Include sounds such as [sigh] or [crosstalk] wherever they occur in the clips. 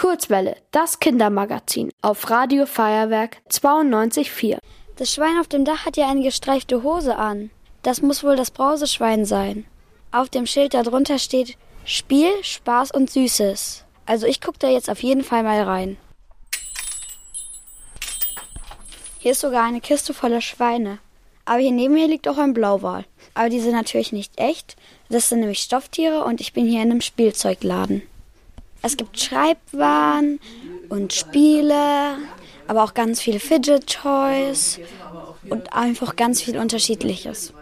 Kurzwelle, das Kindermagazin auf Radio Feuerwerk 92.4. Das Schwein auf dem Dach hat ja eine gestreifte Hose an. Das muss wohl das Brauseschwein sein. Auf dem Schild darunter steht Spiel, Spaß und Süßes. Also ich gucke da jetzt auf jeden Fall mal rein. Hier ist sogar eine Kiste voller Schweine. Aber hier neben mir liegt auch ein Blauwal. Aber die sind natürlich nicht echt. Das sind nämlich Stofftiere und ich bin hier in einem Spielzeugladen. Es gibt Schreibwaren und Spiele, aber auch ganz viele Fidget Toys und einfach ganz viel Unterschiedliches.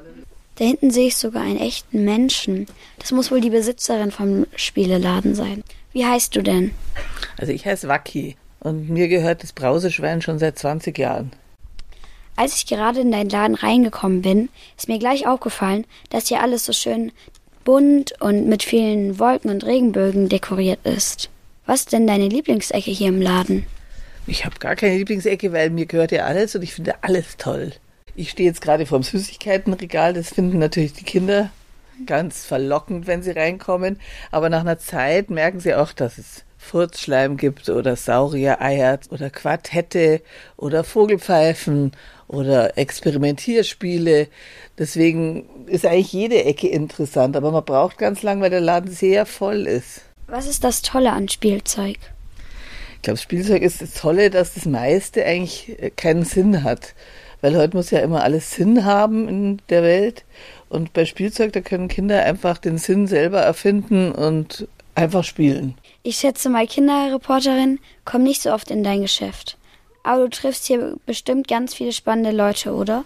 Da hinten sehe ich sogar einen echten Menschen. Das muss wohl die Besitzerin vom Spieleladen sein. Wie heißt du denn? Also ich heiße Waki und mir gehört das Brauseschwein schon seit 20 Jahren. Als ich gerade in deinen Laden reingekommen bin, ist mir gleich aufgefallen, dass hier alles so schön bunt und mit vielen Wolken und Regenbögen dekoriert ist. Was ist denn deine Lieblingsecke hier im Laden? Ich habe gar keine Lieblingsecke, weil mir gehört ja alles und ich finde alles toll. Ich stehe jetzt gerade vorm Süßigkeitenregal, das finden natürlich die Kinder ganz verlockend, wenn sie reinkommen, aber nach einer Zeit merken sie auch, dass es Furzschleim gibt oder Sauriereier oder Quartette oder Vogelpfeifen oder Experimentierspiele. Deswegen ist eigentlich jede Ecke interessant, aber man braucht ganz lang, weil der Laden sehr voll ist. Was ist das Tolle an Spielzeug? Ich glaube, Spielzeug ist das Tolle, dass das meiste eigentlich äh, keinen Sinn hat. Weil heute muss ja immer alles Sinn haben in der Welt. Und bei Spielzeug, da können Kinder einfach den Sinn selber erfinden und einfach spielen. Ich schätze mal, Kinderreporterin kommen nicht so oft in dein Geschäft. Aber du triffst hier bestimmt ganz viele spannende Leute, oder?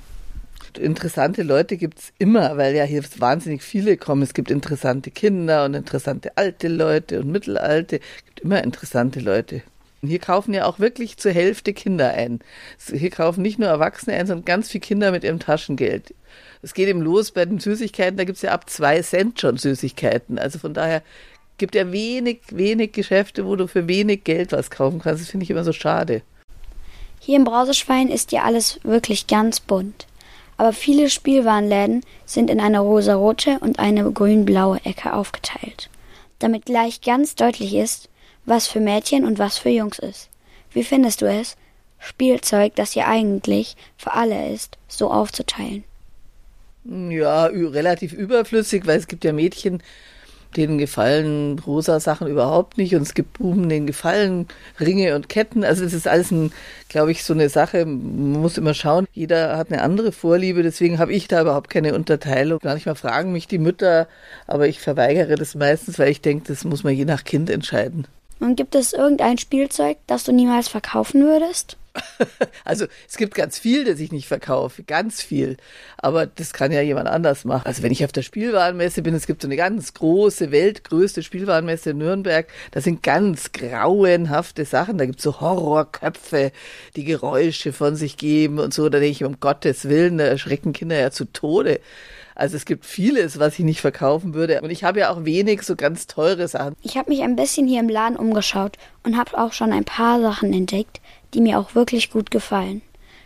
Interessante Leute gibt es immer, weil ja hier wahnsinnig viele kommen. Es gibt interessante Kinder und interessante alte Leute und mittelalte. Es gibt immer interessante Leute. Hier kaufen ja auch wirklich zur Hälfte Kinder ein. Hier kaufen nicht nur Erwachsene ein, sondern ganz viele Kinder mit ihrem Taschengeld. Es geht eben los bei den Süßigkeiten, da gibt es ja ab zwei Cent schon Süßigkeiten. Also von daher gibt ja wenig, wenig Geschäfte, wo du für wenig Geld was kaufen kannst. Das finde ich immer so schade. Hier im Brauseschwein ist ja alles wirklich ganz bunt. Aber viele Spielwarenläden sind in eine rosarote und eine grün-blaue Ecke aufgeteilt. Damit gleich ganz deutlich ist, was für Mädchen und was für Jungs ist. Wie findest du es, Spielzeug, das ja eigentlich für alle ist, so aufzuteilen? Ja, relativ überflüssig, weil es gibt ja Mädchen, denen gefallen rosa Sachen überhaupt nicht und es gibt Buben, denen gefallen Ringe und Ketten. Also es ist alles glaube ich, so eine Sache. Man muss immer schauen. Jeder hat eine andere Vorliebe. Deswegen habe ich da überhaupt keine Unterteilung. Manchmal fragen mich die Mütter, aber ich verweigere das meistens, weil ich denke, das muss man je nach Kind entscheiden. Und gibt es irgendein Spielzeug, das du niemals verkaufen würdest? [laughs] Also es gibt ganz viel, das ich nicht verkaufe, ganz viel. Aber das kann ja jemand anders machen. Also wenn ich auf der Spielwarenmesse bin, es gibt so eine ganz große, weltgrößte Spielwarenmesse in Nürnberg, da sind ganz grauenhafte Sachen. Da gibt es so Horrorköpfe, die Geräusche von sich geben und so. Da denke ich, um Gottes Willen, da erschrecken Kinder ja zu Tode. Also es gibt vieles, was ich nicht verkaufen würde. Und ich habe ja auch wenig so ganz teure Sachen. Ich habe mich ein bisschen hier im Laden umgeschaut und habe auch schon ein paar Sachen entdeckt, die mir auch wirklich gut gefallen.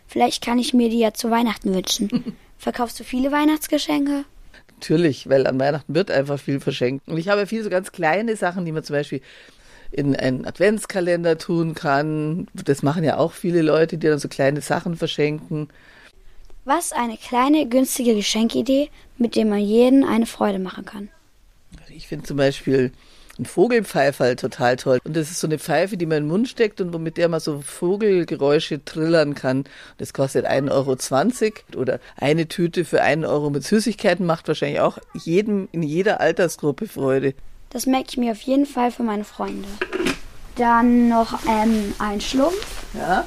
Vielleicht kann ich mir die ja zu Weihnachten wünschen. [laughs] Verkaufst du viele Weihnachtsgeschenke? Natürlich, weil an Weihnachten wird einfach viel verschenkt. Und ich habe viele so ganz kleine Sachen, die man zum Beispiel in einen Adventskalender tun kann. Das machen ja auch viele Leute, die dann so kleine Sachen verschenken. Was eine kleine, günstige Geschenkidee, mit der man jeden eine Freude machen kann. Ich finde zum Beispiel ein Vogelpfeiferl total toll. Und das ist so eine Pfeife, die man in den Mund steckt und mit der man so Vogelgeräusche trillern kann. Das kostet 1,20 Euro oder eine Tüte für einen Euro mit Süßigkeiten macht wahrscheinlich auch jedem in jeder Altersgruppe Freude. Das merke ich mir auf jeden Fall für meine Freunde. Dann noch ähm, ein Schlumpf. Ja.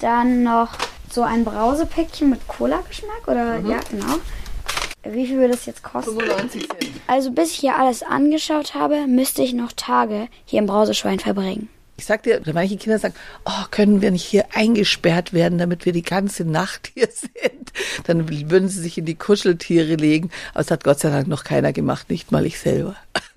Dann noch so ein Brausepäckchen mit Cola-Geschmack oder mhm. ja, genau. Wie viel würde das jetzt kosten? 95 Cent. Also bis ich hier alles angeschaut habe, müsste ich noch Tage hier im Brauseschwein verbringen. Ich sag dir, manche Kinder sagen, oh, können wir nicht hier eingesperrt werden, damit wir die ganze Nacht hier [laughs] sind? Dann würden sie sich in die Kuscheltiere legen. Aber das hat Gott sei Dank noch keiner gemacht, nicht mal ich selber. [laughs]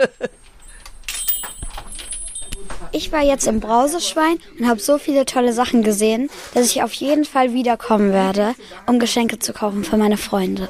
Ich war jetzt im Brauseschwein und habe so viele tolle Sachen gesehen, dass ich auf jeden Fall wiederkommen werde, um Geschenke zu kaufen für meine Freunde.